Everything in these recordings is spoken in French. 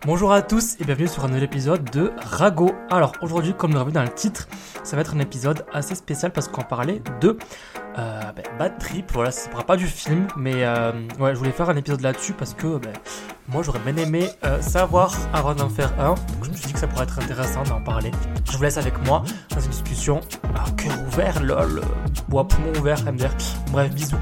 Bonjour à tous et bienvenue sur un nouvel épisode de Rago. Alors aujourd'hui, comme vous vu dans le titre, ça va être un épisode assez spécial parce qu'on parlait de euh, ben, Bad Trip. Voilà, ça ne pas du film, mais euh, je voulais faire un épisode là-dessus parce que ben, moi j'aurais bien aimé euh, savoir avant d'en faire un. Donc je me suis dit que ça pourrait être intéressant d'en parler. Je vous laisse avec moi dans une discussion à cœur ouvert, lol, bois poumon ouvert, MDR. Bref, bisous.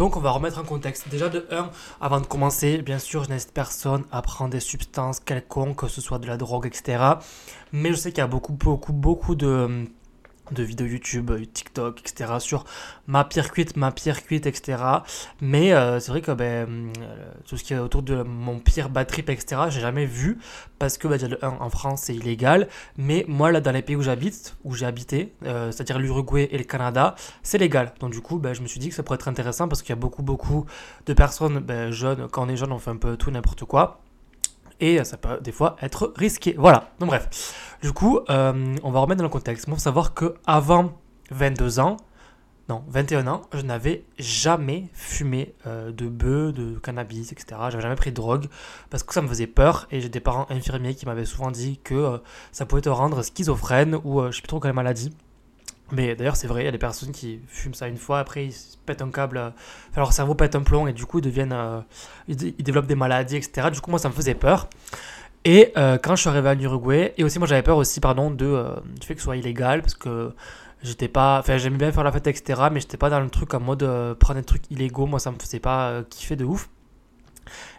Donc on va remettre en contexte. Déjà de 1, avant de commencer, bien sûr, je n'hésite personne à prendre des substances quelconques, que ce soit de la drogue, etc. Mais je sais qu'il y a beaucoup, beaucoup, beaucoup de de vidéos YouTube, TikTok, etc. sur ma pierre cuite, ma pierre cuite, etc. Mais euh, c'est vrai que ben, euh, tout ce qui est autour de mon pire batterie, etc., j'ai jamais vu parce que ben, en France c'est illégal. Mais moi là dans les pays où j'habite, où j'ai habité, euh, c'est-à-dire l'Uruguay et le Canada, c'est légal. Donc du coup, ben, je me suis dit que ça pourrait être intéressant parce qu'il y a beaucoup beaucoup de personnes jeunes. Quand on est jeune, on fait un peu tout n'importe quoi et ça peut des fois être risqué. Voilà, donc bref. Du coup, euh, on va remettre dans le contexte. Il faut savoir que avant 22 ans, non, 21 ans, je n'avais jamais fumé euh, de bœuf, de cannabis, etc. J'avais jamais pris de drogue parce que ça me faisait peur et j'ai des parents infirmiers qui m'avaient souvent dit que euh, ça pouvait te rendre schizophrène ou je sais plus trop quelle maladie. Mais d'ailleurs, c'est vrai, il y a des personnes qui fument ça une fois, après ils pètent un câble, euh, leur cerveau pète un plomb et du coup ils deviennent, euh, ils, développent des maladies, etc. Du coup, moi ça me faisait peur. Et euh, quand je suis arrivé en Uruguay, et aussi moi j'avais peur aussi, pardon, de, du fait que ce soit illégal, parce que j'étais pas, enfin j'aimais bien faire la fête, etc. Mais j'étais pas dans le truc en mode prendre des trucs illégaux, moi ça me faisait pas kiffer de ouf.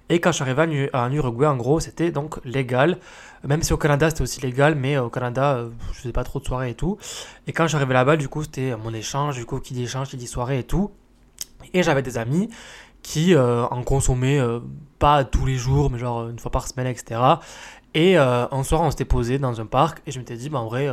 Et quand je suis arrivé en Uruguay, en gros, c'était donc légal. Même si au Canada, c'était aussi légal, mais au Canada, euh, je faisais pas trop de soirées et tout. Et quand je suis arrivé là-bas, du coup, c'était mon échange, du coup, qui dit échange, qui dit soirée et tout. Et j'avais des amis qui euh, en consommaient euh, pas tous les jours, mais genre une fois par semaine, etc. Et un soir, on s'était posé dans un parc et je m'étais dit, bah en vrai,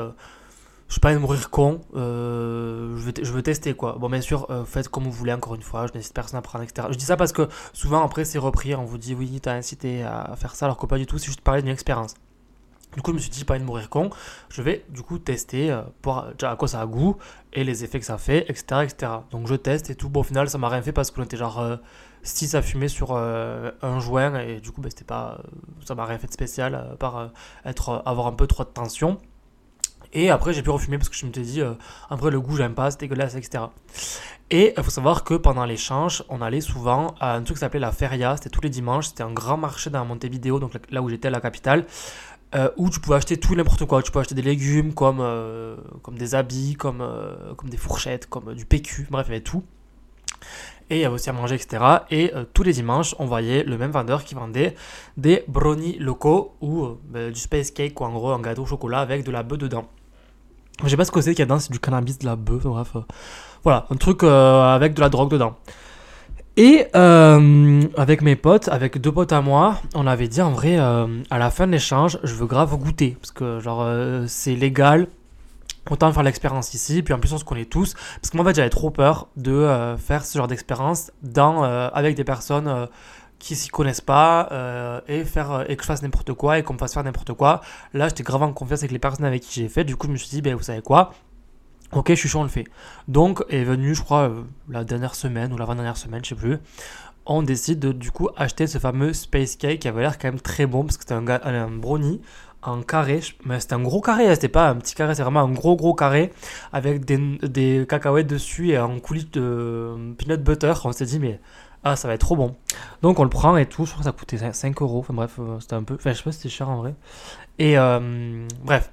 je suis pas de mourir con, euh, je, veux tester quoi. Bon, bien sûr, euh, faites comme vous voulez, encore une fois, je n'hésite personne à prendre, etc. Je dis ça parce que souvent après c'est repris, on vous dit oui, t'as incité à faire ça, alors que pas du tout, c'est juste parler d'une expérience. Du coup, je me suis dit, pas de mourir con, je vais du coup tester euh, pour, à quoi ça a goût et les effets que ça fait, etc. etc. Donc je teste et tout. Bon, au final, ça m'a rien fait parce qu'on était genre 6 à fumer sur un joint et du coup, bah, c'était pas, ça m'a rien fait de spécial à part être, avoir un peu trop de tension. Et après, j'ai pu refumer parce que je me suis dit, euh, après, le goût, j'aime pas, c'est dégueulasse, etc. Et il faut savoir que pendant l'échange, on allait souvent à un truc qui s'appelait la Feria, c'était tous les dimanches, c'était un grand marché dans Montevideo, donc là où j'étais, la capitale, euh, où tu pouvais acheter tout n'importe quoi. Tu pouvais acheter des légumes, comme, euh, comme des habits, comme, comme des fourchettes, comme du PQ, bref, il y avait tout. Et il y avait aussi à manger, etc. Et tous les dimanches, on voyait le même vendeur qui vendait des brownies locaux ou ben, du space cake, ou en gros un gâteau au chocolat avec de la bœuf dedans. Je sais pas ce que c'est qu'il y a dedans, c'est du cannabis, de la bœuf, bref. Euh, voilà, un truc euh, avec de la drogue dedans. Et euh, avec mes potes, avec deux potes à moi, on avait dit en vrai, à la fin de l'échange, je veux grave goûter. Parce que, genre, c'est légal. Autant faire l'expérience ici. Puis en plus, on se connaît tous. Parce que moi, en fait, j'avais trop peur de faire ce genre d'expérience avec des personnes qui s'y connaissent pas euh, et faire euh, et que je fasse n'importe quoi et qu'on me fasse faire n'importe quoi. Là, j'étais grave en confiance avec les personnes avec qui j'ai fait. Du coup, je me suis dit, ben, vous savez quoi? Ok, je suis chaud, on le fait. Donc, est venu, je crois, euh, la dernière semaine ou l'avant-dernière semaine, je sais plus. On décide de, du coup, acheter ce fameux Space Cake qui avait l'air quand même très bon parce que c'était un, un brownie en carré. Mais c'était un gros carré, hein, c'était pas un petit carré, c'est vraiment un gros gros carré avec des, des cacahuètes dessus et un coulis de peanut butter. On s'est dit, mais ah, ça va être trop bon. Donc on le prend et tout. Je crois que ça coûtait 5 euros. Enfin bref, euh, c'était un peu. Enfin, je sais pas si c'était cher en vrai. Et euh, bref.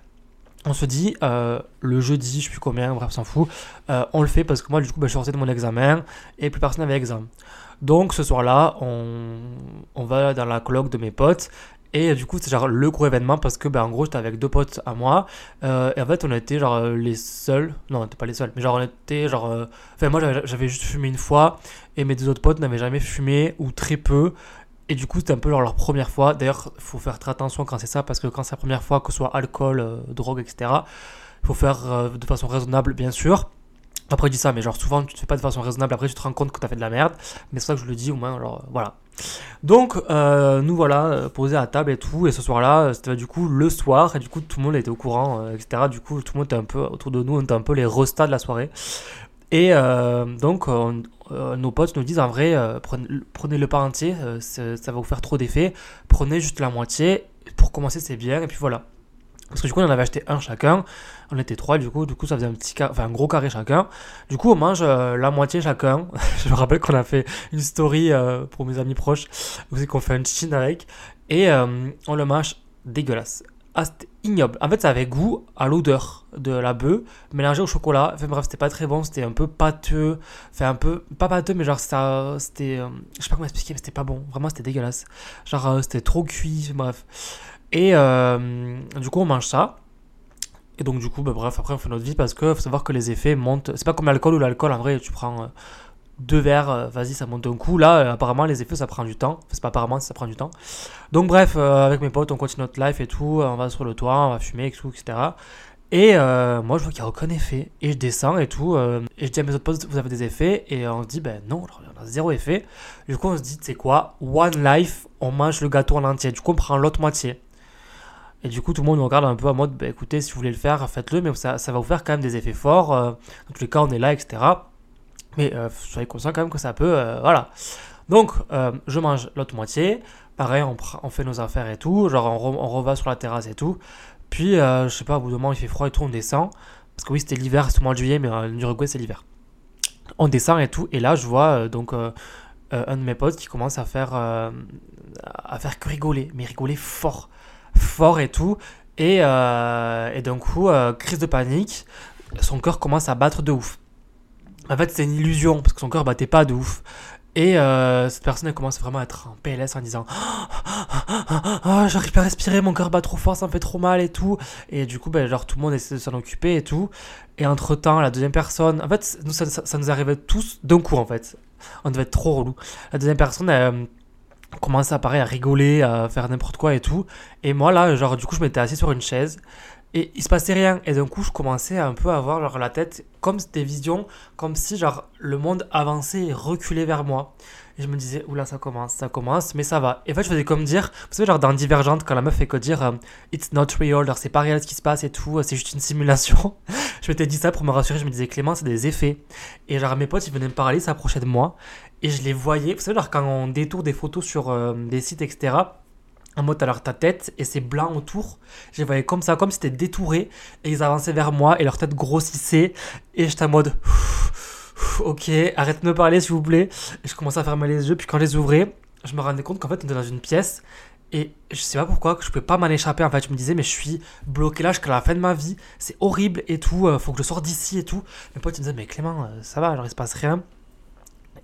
On se dit, euh, le jeudi, je sais plus combien, bref, s'en fout. on le fait parce que moi, du coup, bah, je suis sorti de mon examen et plus personne n'avait examen. Donc ce soir-là, on, on, va dans la colloque de mes potes et du coup, c'est genre le gros événement parce que, ben, en gros, j'étais avec deux potes à moi. Et en fait, on était genre les seuls. Non, on n'était pas les seuls. Mais genre, on était genre. Enfin, moi, j'avais juste fumé une fois. Et mes deux autres potes n'avaient jamais fumé ou très peu. Et du coup, c'était un peu leur première fois. D'ailleurs, il faut faire très attention quand c'est ça parce que quand c'est la première fois, que ce soit alcool, drogue, etc., il faut faire de façon raisonnable, bien sûr. Après, je dis ça, mais genre souvent, tu te fais pas de façon raisonnable. Après, tu te rends compte que tu as fait de la merde. Mais c'est ça que je le dis, au moins, genre, voilà. Donc, euh, nous voilà euh, posés à table et tout. Et ce soir-là, c'était du coup le soir. Et du coup, tout le monde était au courant, euh, etc. Du coup, tout le monde était un peu autour de nous. On était un peu les restats de la soirée. Et donc, nos potes nous disent en vrai, prenez, le pas entier, ça va vous faire trop d'effet. Prenez juste la moitié. Pour commencer, c'est bien. Et puis voilà. Parce que du coup, on en avait acheté un chacun. On était trois, du coup, du coup, ça faisait un petit enfin, un gros carré chacun. Du coup, on mange euh, la moitié chacun. je me rappelle qu'on a fait une story euh, pour mes amis proches. Vous savez qu'on fait un chine avec. Et euh, on le mange dégueulasse. Ah, c'était ignoble. En fait, ça avait goût à l'odeur de la bœuf mélangé au chocolat. Enfin bref, c'était pas très bon. C'était un peu pâteux. Enfin, un peu, pas pâteux, mais genre, ça, c'était, je sais pas comment expliquer, mais c'était pas bon. Vraiment, c'était dégueulasse. Genre, c'était trop cuit. Bref. Et euh, du coup, on mange ça. Et donc, du coup, bah, bref, après, on fait notre vie parce qu'il faut savoir que les effets montent. C'est pas comme l'alcool ou l'alcool, en vrai, tu prends euh, deux verres, euh, vas-y, ça monte un coup. Là, apparemment, les effets, ça prend du temps. Enfin, c'est pas apparemment, ça prend du temps. Donc, bref, avec mes potes, on continue notre life et tout. On va sur le toit, on va fumer et tout, etc. Et moi, je vois qu'il n'y a aucun effet. Et je descends et tout. et je dis à mes autres potes, vous avez des effets? Et on se dit, ben non, on a zéro effet. Du coup, on se dit, c'est quoi? One life, on mange le gâteau en entier. Du coup, on prend l'autre moitié. Et du coup, tout le monde nous regarde un peu en mode, bah, écoutez, si vous voulez le faire, faites-le, mais ça, ça, va vous faire quand même des effets forts. Euh, dans tous les cas, on est là, etc. Mais euh, soyez conscient quand même que ça peut, euh, voilà. Donc, je mange l'autre moitié. Pareil, on, on, fait nos affaires et tout. Genre, on, reva sur la terrasse et tout. Puis, je sais pas, au bout d'un moment, il fait froid et tout, on descend. Parce que oui, c'était l'hiver, c'est au mois de juillet, mais en Uruguay, c'est l'hiver. On descend et tout. Et là, je vois donc un de mes potes qui commence à faire, à faire que rigoler, mais rigoler fort fort et tout. Et, euh, et d'un coup, euh, crise de panique, son cœur commence à battre de ouf. En fait, c'est une illusion, parce que son cœur battait pas de ouf. Et euh, cette personne, elle commence vraiment à être en PLS en disant oh, J'arrive pas à respirer, mon cœur bat trop fort, ça me fait trop mal et tout. Et du coup, ben, genre, tout le monde essaie de s'en occuper et tout. Et entre temps, la deuxième personne, en fait, nous, ça, ça, nous arrivait tous d'un coup en fait. On devait être trop relou. La deuxième personne, elle, commençait à parler, à rigoler, à faire n'importe quoi et tout. Et moi là, genre du coup, je m'étais assis sur une chaise et il se passait rien. Et d'un coup, je commençais un peu à avoir genre, la tête comme des visions, comme si genre le monde avançait et reculait vers moi. Et je me disais, oula, ça commence, ça commence, mais ça va. Et en fait, je faisais comme dire, vous savez, genre dans Divergente, quand la meuf fait que dire, euh, it's not real, c'est pas réel ce qui se passe et tout, c'est juste une simulation. je m'étais dit ça pour me rassurer, je me disais, Clément, c'est des effets. Et genre mes potes, ils venaient me parler, s'approchaient de moi, et je les voyais, vous savez, genre quand on détourne des photos sur euh, des sites, etc., en mode alors ta tête et c'est blanc autour. Je les voyais comme ça, comme si c'était détouré. Et ils avançaient vers moi et leur tête grossissait. Et j'étais en mode ok, arrête de me parler s'il vous plaît. Et je commençais à fermer les yeux. Puis quand je les ouvrais, je me rendais compte qu'en fait on était dans une pièce. Et je sais pas pourquoi, que je pouvais pas m'en échapper. En fait, je me disais, mais je suis bloqué là jusqu'à la fin de ma vie. C'est horrible et tout. Euh, faut que je sorte d'ici et tout. Mes potes ils me disaient, mais Clément, euh, ça va, genre il se passe rien.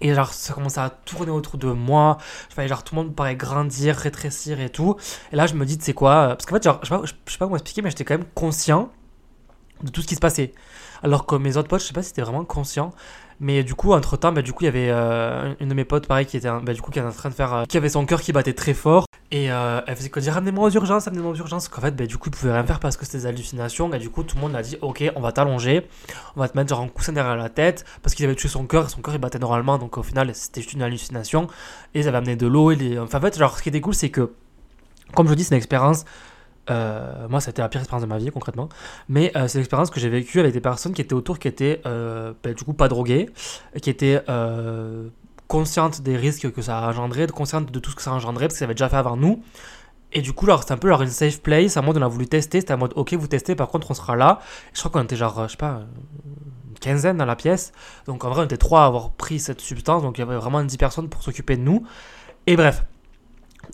Et genre, ça commençait à tourner autour de moi. Genre tout le monde paraît grandir, rétrécir et tout. Et là, je me dis, tu sais quoi euh, Parce qu'en fait, genre, je sais je sais pas comment expliquer, mais j'étais quand même conscient de tout ce qui se passait. Alors que mes autres potes, je sais pas si c'était vraiment conscient. Mais du coup, entre temps, bah, du coup, il y avait euh, une de mes potes, pareil, qui était, bah, du coup, qui était en train de faire, euh, qui avait son cœur qui battait très fort. Et euh, elle faisait quoi dire, ramenez-moi aux urgences, ramenez-moi aux urgences. Qu'en fait, bah, du coup, il pouvait rien faire parce que c'était des hallucinations. Et du coup, tout le monde a dit, ok, on va t'allonger, on va te mettre genre un coussin derrière la tête parce qu'il avait tué son cœur son cœur il battait normalement. Donc au final, c'était juste une hallucination. Et ils avaient amené de l'eau. Enfin, en fait, genre, ce qui était cool, c'est que, comme je vous dis, c'est une expérience euh, moi, c'était la pire expérience de ma vie, concrètement. Mais euh, c'est l'expérience que j'ai vécue avec des personnes qui étaient autour, qui étaient euh, bah, du coup pas droguées, qui étaient conscientes des risques que ça a engendré, conscientes de tout ce que ça a engendré, parce qu'ils avaient déjà fait avant nous. Et du coup, c'était un peu genre une safe place. À mode, on a voulu tester. C'était en mode, ok, vous testez, par contre, on sera là. je crois qu'on était genre, je sais pas, une quinzaine dans la pièce. Donc en vrai, on était trois à avoir pris cette substance. Donc il y avait vraiment 10 personnes pour s'occuper de nous. Et bref.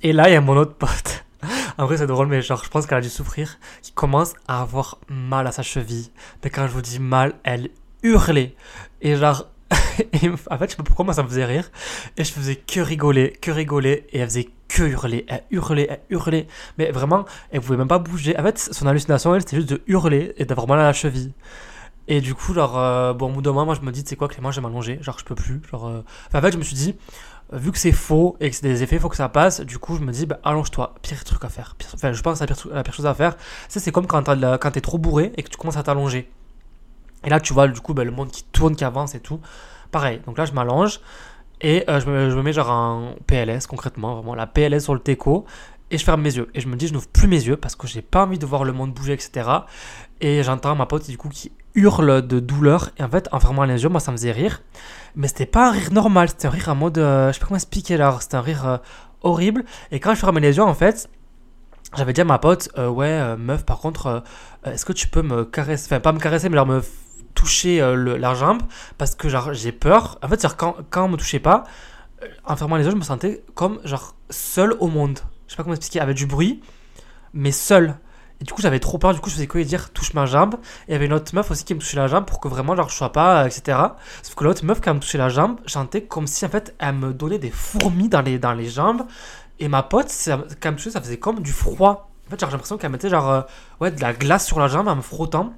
Et là, il y a mon autre pote en vrai, c'est drôle, mais genre, je pense qu'elle a dû souffrir. Qui commence à avoir mal à sa cheville. Mais quand je vous dis mal, elle hurlait. Et genre, en fait, je sais pas pourquoi moi ça me faisait rire. Et je faisais que rigoler, que rigoler. Et elle faisait que hurler. Elle hurlait, elle hurlait. Mais vraiment, elle pouvait même pas bouger. En fait, son hallucination, elle, c'était juste de hurler et d'avoir mal à la cheville. Et du coup, genre, euh, bon, au bout d'un moment, moi, je me dis, tu sais quoi, Clément, je vais m'allonger. Genre, je peux plus. Genre, euh, en fait, je me suis dit, vu que c'est faux et que c'est des effets, faut que ça passe. Du coup, je me dis, bah, allonge-toi. Pire truc à faire. enfin, je pense que la pire, chose à faire, c'est comme quand, t'es trop bourré et que tu commences à t'allonger. Et là, tu vois, du coup, bah, le monde qui tourne, qui avance et tout. Pareil. Donc là, je m'allonge et euh, je, me, mets genre en PLS, concrètement, vraiment, la PLS sur le teco. Et je ferme mes yeux. Et je me dis, je n'ouvre plus mes yeux parce que j'ai pas envie de voir le monde bouger, etc. Et j'entends ma pote, du coup, qui hurle de douleur. Et en fait, en fermant les yeux, moi, ça me faisait rire. Mais c'était pas un rire normal, c'était un rire en mode. je sais pas comment expliquer là. C'était un rire horrible. Et quand je fermais les yeux, en fait, j'avais dit à ma pote, ouais, meuf, par contre, est-ce que tu peux me caresser, enfin, pas me caresser, mais genre me toucher la jambe? Parce que genre j'ai peur. En fait, quand, quand on me touchait pas, en fermant les yeux, je me sentais comme genre seul au monde. Je sais pas comment expliquer, avec du bruit, mais seul. Et du coup, j'avais trop peur. Du coup, je faisais quoi dire touche ma jambe. Et il y avait une autre meuf aussi qui me touchait la jambe pour que vraiment, genre, je sois pas, etc. Sauf que l'autre meuf, elle me touchait la jambe, chantais comme si en fait, elle me donnait des fourmis dans les, dans les jambes. Et ma pote, quand elle me touchait, ça faisait comme du froid. En fait, j'ai l'impression qu'elle mettait genre, euh, ouais, de la glace sur la jambe en me frottant.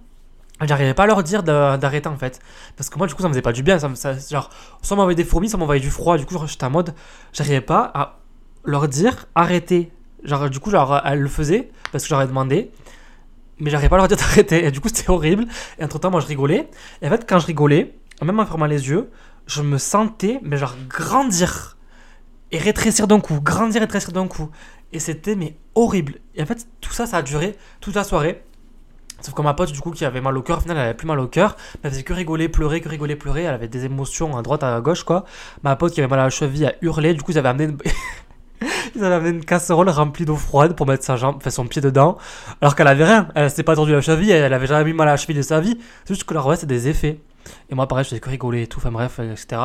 J'arrivais pas à leur dire d'arrêter en fait. Parce que moi, du coup, ça me faisait pas du bien. Ça, ça genre, soit m'envoyer des fourmis, soit m'envoyer du froid. Du coup, j'étais en mode, j'arrivais pas à leur dire arrêtez. Genre, du coup, genre, elle le faisait parce que j'aurais demandé. Mais j'arrivais pas à leur dire d'arrêter. Et du coup, c'était horrible. Et entre temps, moi, je rigolais. Et en fait, quand je rigolais, même en fermant les yeux, je me sentais, mais genre, grandir. Et rétrécir d'un coup. Grandir rétrécir d'un coup. Et c'était, mais horrible. Et en fait, tout ça, ça a duré toute la soirée. Sauf que ma pote, du coup, qui avait mal au cœur, au final, elle avait plus mal au cœur. Elle faisait que rigoler, pleurer, que rigoler, pleurer. Elle avait des émotions à droite, à gauche, quoi. Ma pote qui avait mal à la cheville a hurlé. Du coup, ils avaient amené. ils avaient amené une casserole remplie d'eau froide pour mettre sa jambe, son pied dedans. Alors qu'elle avait rien. Elle s'était pas tordue la cheville, elle avait jamais mis mal à la cheville de sa vie. C'est juste que là, ouais, c'est des effets. Et moi, pareil, je faisais que rigoler et tout, enfin bref, etc.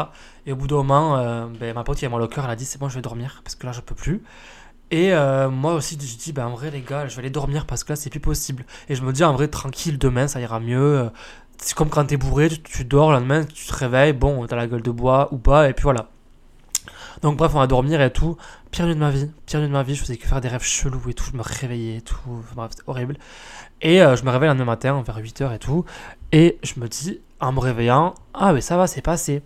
Et au bout d'un moment, euh, ben, ma pote qui avait mal au cœur, elle a dit c'est bon, je vais dormir parce que là, je peux plus. Et euh, moi aussi, je dis, ben en vrai, les gars, je vais aller dormir parce que là, c'est plus possible. Et je me dis, en vrai, tranquille, demain, ça ira mieux. C'est comme quand t'es bourré, tu, dors, le lendemain, tu te réveilles, bon, t'as la gueule de bois ou pas, et puis voilà. Donc, bref, on va dormir et tout. Pire nuit de ma vie, pire nuit de ma vie, je faisais que faire des rêves chelous et tout, je me réveillais et tout. bref, c'était horrible. Et euh, je me réveille le lendemain matin, vers 8h et tout. Et je me dis, en me réveillant, ah, mais ça va, c'est passé.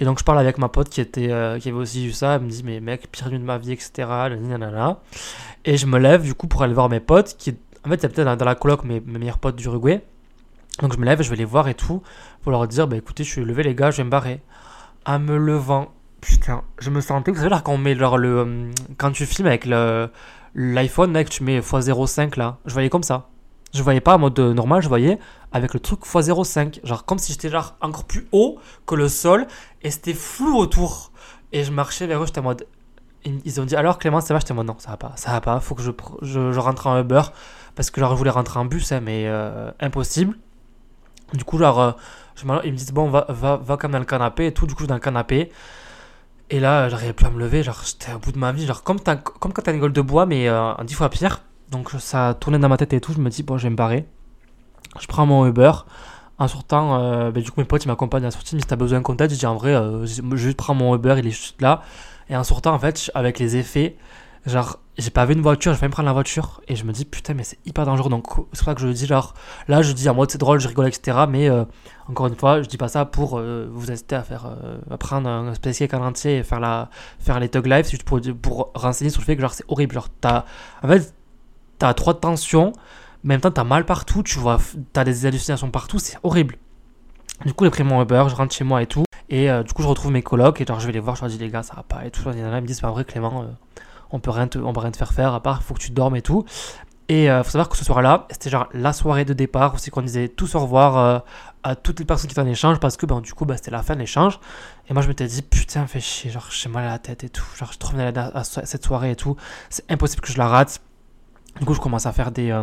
Et donc je parle avec ma pote qui, était, euh, qui avait aussi vu ça, elle me dit mais mec, pire nuit de ma vie, etc. Et je me lève du coup pour aller voir mes potes, qui en fait a peut-être dans la coloc mes, mes meilleurs potes d'Uruguay. Donc je me lève, je vais les voir et tout, pour leur dire bah écoutez, je suis levé les gars, je vais me barrer. En me levant, putain, je me sentais, vous savez là quand genre. Euh, quand tu filmes avec l'iPhone, mec, tu mets x05 là, je voyais comme ça. Je voyais pas en mode normal, je voyais avec le truc x05. Genre comme si j'étais genre encore plus haut que le sol et c'était flou autour. Et je marchais vers eux, j'étais en mode. Ils ont dit alors Clément, ça va? J'étais en mode non, ça va pas, ça va pas, faut que je, je, rentre en Uber. Parce que genre je voulais rentrer en bus, hein, mais euh, impossible. Du coup, genre, euh, ils me disent bon, va, va, va comme dans le canapé et tout. Du coup, je suis dans le canapé. Et là, j'arrivais plus à me lever, genre j'étais au bout de ma vie, genre comme, comme quand t'as une gueule de bois, mais euh, dix fois pire. Donc ça tournait dans ma tête et tout. Je me dis, bon, je vais me barrer. Je prends mon Uber. En sortant, euh, ben, du coup, mes potes ils m'accompagnent à la sortie. Mais si t'as besoin de contact, je dis en vrai, euh, je prends mon Uber, il est juste là. Et en sortant, en fait, avec les effets, genre, j'ai pas vu une voiture, je vais me prendre la voiture. Et je me dis, putain, mais c'est hyper dangereux. Donc, c'est pour ça que je dis, genre, là, je dis en mode c'est drôle, je rigole, etc. Mais euh, encore une fois, je dis pas ça pour vous inciter à faire, à prendre un spécial entier et faire, la, faire les tug live. C'est juste pour, pour renseigner sur le fait que, genre, c'est horrible. Genre, t'as, en fait, t'as trop de tension, mais en même temps t'as mal partout, tu vois, t'as des hallucinations partout, c'est horrible. Du coup, j'ai pris mon Uber, je rentre chez moi et tout, et euh, du coup, je retrouve mes colocs, et genre, je vais les voir, je leur dis, les gars, ça va pas, et tout. Ils me disent, c'est pas vrai, Clément, euh, on peut rien te, on peut rien te faire faire, à part, faut que tu dormes et tout. Et euh, faut savoir que ce soir-là, c'était genre la soirée de départ, c'est qu'on disait tous au revoir à toutes les personnes qui étaient en échange, parce que ben, du coup, bah, c'était la fin de l'échange. Et moi, je m'étais dit, putain, fais chier, genre, j'ai mal à la tête et tout, genre, je trouve à cette soirée et tout, c'est impossible que je la rate. Du coup, je commence à faire des, euh,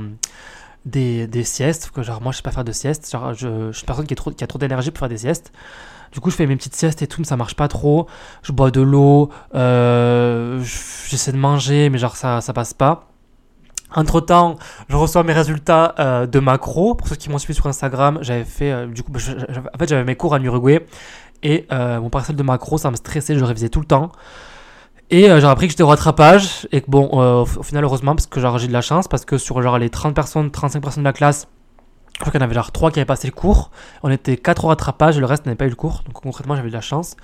des, des, siestes. Que genre, moi, je sais pas faire de sieste. Genre, je, je suis personne qui, trop, qui a trop d'énergie pour faire des siestes. Du coup, je fais mes petites siestes et tout, mais ça marche pas trop. Je bois de l'eau, euh, j'essaie de manger, mais genre, ça, ça passe pas. Entre temps, je reçois mes résultats euh, de macro. Pour ceux qui m'ont suivi sur Instagram, j'avais fait, du coup, en fait, j'avais mes cours en Uruguay et mon parcelle de macro, ça me stressait, je révisais tout le temps. Et euh, j'ai appris que j'étais au rattrapage et que bon, euh, au, final, heureusement, parce que genre j'ai de la chance, parce que sur genre les 30 personnes, 35 personnes de la classe, je crois qu'il y en avait genre 3 qui avaient passé le cours. On était 4 au rattrapage le reste n'avait pas eu le cours. Donc concrètement, j'avais de la chance.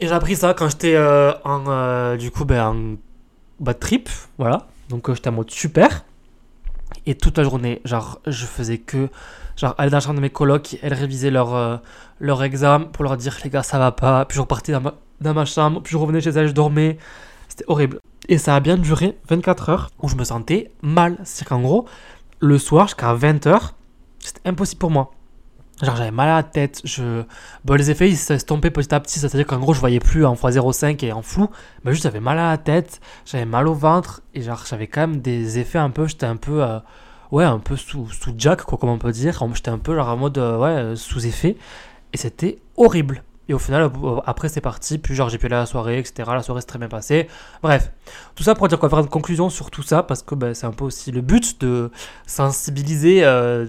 Et j'ai appris ça quand j'étais euh, en, du coup, ben, en bad trip, voilà. Donc j'étais en mode super. Et toute la journée, genre, je faisais que, genre, aller dans la chambre de mes colocs, elles révisaient leur, leur examen pour leur dire, les gars, ça va pas. Puis je repartais dans ma, dans ma chambre, puis je revenais chez elle, je dormais. C'était horrible. Et ça a bien duré 24 heures où je me sentais mal. C'est qu'en gros, le soir jusqu'à 20 heures, c'était impossible pour moi. Genre j'avais mal à la tête, je... Bon, les effets ils s'estompaient petit à petit, c'est-à-dire qu'en gros je voyais plus en x05 et en flou, mais juste j'avais mal à la tête, j'avais mal au ventre, et genre j'avais quand même des effets un peu, j'étais un peu, euh, ouais, un peu sous, sous jack, quoi, comme on peut dire, j'étais un peu genre en mode, euh, ouais, euh, sous effet, et c'était horrible. Et au final, après c'est parti, puis genre j'ai pu aller à la soirée, etc. La soirée s'est très bien passée. Bref, tout ça pour dire quoi, faire une conclusion sur tout ça, parce que ben, c'est un peu aussi le but de sensibiliser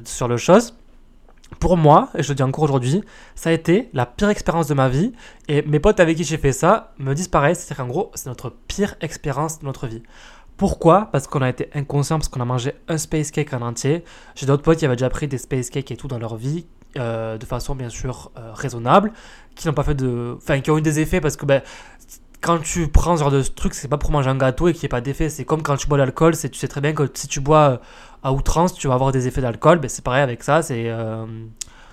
sur le chose pour moi, et je le dis encore aujourd'hui, ça a été la pire expérience de ma vie. Et mes potes avec qui j'ai fait ça me disent pareil, c'est qu'en gros, c'est notre pire expérience de notre vie. Pourquoi? Parce qu'on a été inconscient, parce qu'on a mangé un space cake en entier. J'ai d'autres potes qui avaient déjà pris des space cakes et tout dans leur vie, euh, de façon bien sûr euh, raisonnable, qui n'ont pas fait de. Enfin, qui ont eu des effets parce que ben, quand tu prends ce genre de truc, c'est pas pour manger un gâteau et qu'il n'y ait pas d'effet. C'est comme quand tu bois de l'alcool, tu sais très bien que si tu bois euh, à outrance, tu vas avoir des effets d'alcool. Ben, c'est pareil avec ça, c'est.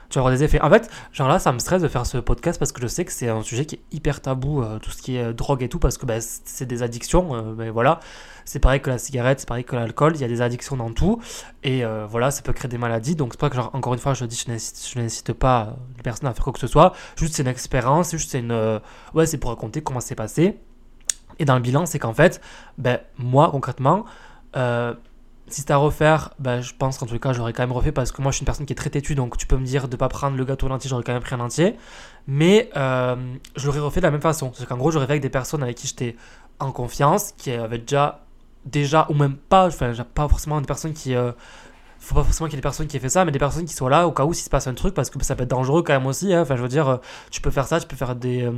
Euh, tu vas avoir des effets. En fait, genre là, ça me stresse de faire ce podcast parce que je sais que c'est un sujet qui est hyper tabou, euh, tout ce qui est drogue et tout, parce que ben, c'est des addictions. ben, voilà. C'est pareil que la cigarette, c'est pareil que l'alcool, il y a des addictions dans tout. Et euh, voilà, ça peut créer des maladies. Donc c'est pas que, genre, encore une fois, je dis, je n'incite pas les personnes à faire quoi que ce soit. Juste, c'est une expérience, juste, c'est une. Euh, ouais, c'est pour raconter comment c'est passé. Et dans le bilan, c'est qu'en fait, ben, moi, concrètement, euh, si c'était à refaire, ben, je pense qu'en tout cas, j'aurais quand même refait parce que moi, je suis une personne qui est très têtue, donc tu peux me dire de pas prendre le gâteau entier, j'aurais quand même pris un entier. Mais je l'aurais refait de la même façon. C'est qu'en gros, j'aurais fait avec des personnes avec qui j'étais en confiance, qui avaient déjà déjà, ou même pas, enfin, pas forcément des personnes qui. Euh, faut pas forcément qu'il y ait des personnes qui aient fait ça, mais des personnes qui soient là au cas où s'il se passe un truc, parce que ça peut être dangereux quand même aussi. Hein. Enfin, je veux dire, euh, tu peux faire ça, tu peux faire des, euh,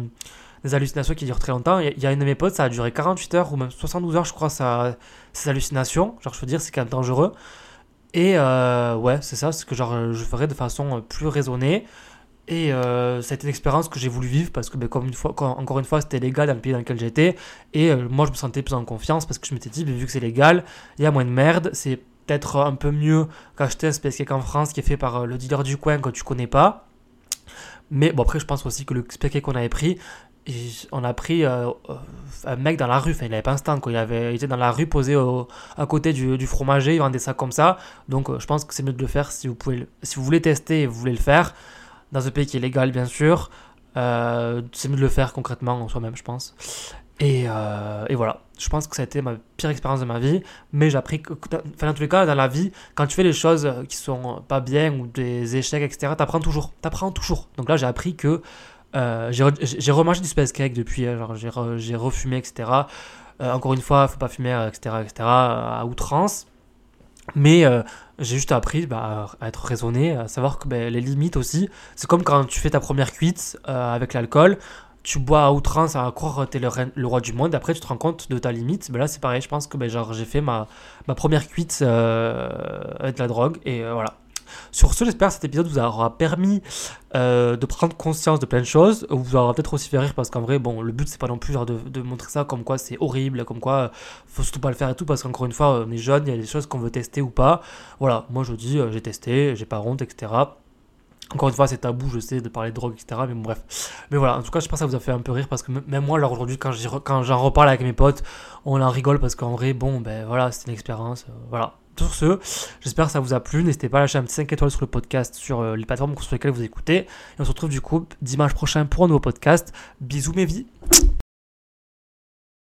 des hallucinations qui durent très longtemps. Il y a une de mes potes, ça a duré 48 heures ou même 72 heures, je crois, ça, ces hallucinations. Genre, je veux dire, c'est quand même dangereux. Et ouais, c'est ça, ce que genre, je ferais de façon plus raisonnée. Et euh, ça a été une expérience que j'ai voulu vivre parce que, ben, comme une fois, encore une fois, c'était légal dans le pays dans lequel j'étais. Et euh, moi, je me sentais plus en confiance parce que je m'étais dit, ben, vu que c'est légal, il y a moins de merde. C'est peut-être un peu mieux qu'acheter un space cake en France qui est fait par euh, le dealer du coin que tu connais pas. Mais bon, après, je pense aussi que le space qu'on avait pris, on a pris un mec dans la rue, enfin il avait pas un stand, quoi. Il, était dans la rue posé à côté du, fromager, il vendait ça comme ça. Donc je pense que c'est mieux de le faire si vous, pouvez, si vous voulez tester et vous voulez le faire dans un pays qui est légal, bien sûr. Euh, c'est mieux de le faire concrètement en soi-même, je pense. Et, euh, et, voilà, je pense que ça a été ma pire expérience de ma vie, mais j'ai appris que, enfin, dans tous les cas, dans la vie, quand tu fais les choses qui sont pas bien ou des échecs, etc., t'apprends toujours, t'apprends toujours. Donc là, j'ai appris que euh, j'ai remangé du space cake depuis, genre j'ai refumé, etc. encore une fois, faut pas fumer, etc., etc., à outrance. Mais euh, j'ai juste appris bah, à être raisonné, à savoir que bah, les limites aussi, c'est comme quand tu fais ta première cuite euh, avec l'alcool, tu bois à outrance à croire que tu es le, roi du monde, après tu te rends compte de ta limite. Bah, là c'est pareil, je pense que j'ai fait ma, ma première cuite euh, avec la drogue, et voilà. Sur ce, j'espère que cet épisode vous aura permis euh, de prendre conscience de plein de choses, vous aura peut-être aussi fait rire parce qu'en vrai, bon, le but c'est pas non plus de, montrer ça comme quoi c'est horrible, comme quoi euh, faut surtout pas le faire et tout parce qu'encore une fois, on est jeune, il y a des choses qu'on veut tester ou pas. Voilà, moi je dis, euh, j'ai testé, j'ai pas honte, etc. Encore une fois, c'est tabou, je sais, de parler de drogue, etc. Mais bon, bref. Mais voilà, en tout cas, je pense que ça vous a fait un peu rire parce que même moi, alors aujourd'hui, quand j'en reparle avec mes potes, on en rigole parce qu'en vrai, bon, ben voilà, c'est une expérience. voilà. Sur ce, j'espère que ça vous a plu. N'hésitez pas à lâcher un petit 5 étoiles sur le podcast sur euh, les plateformes sur lesquelles vous écoutez. Et on se retrouve du coup dimanche prochain pour un nouveau podcast. Bisous mes vies.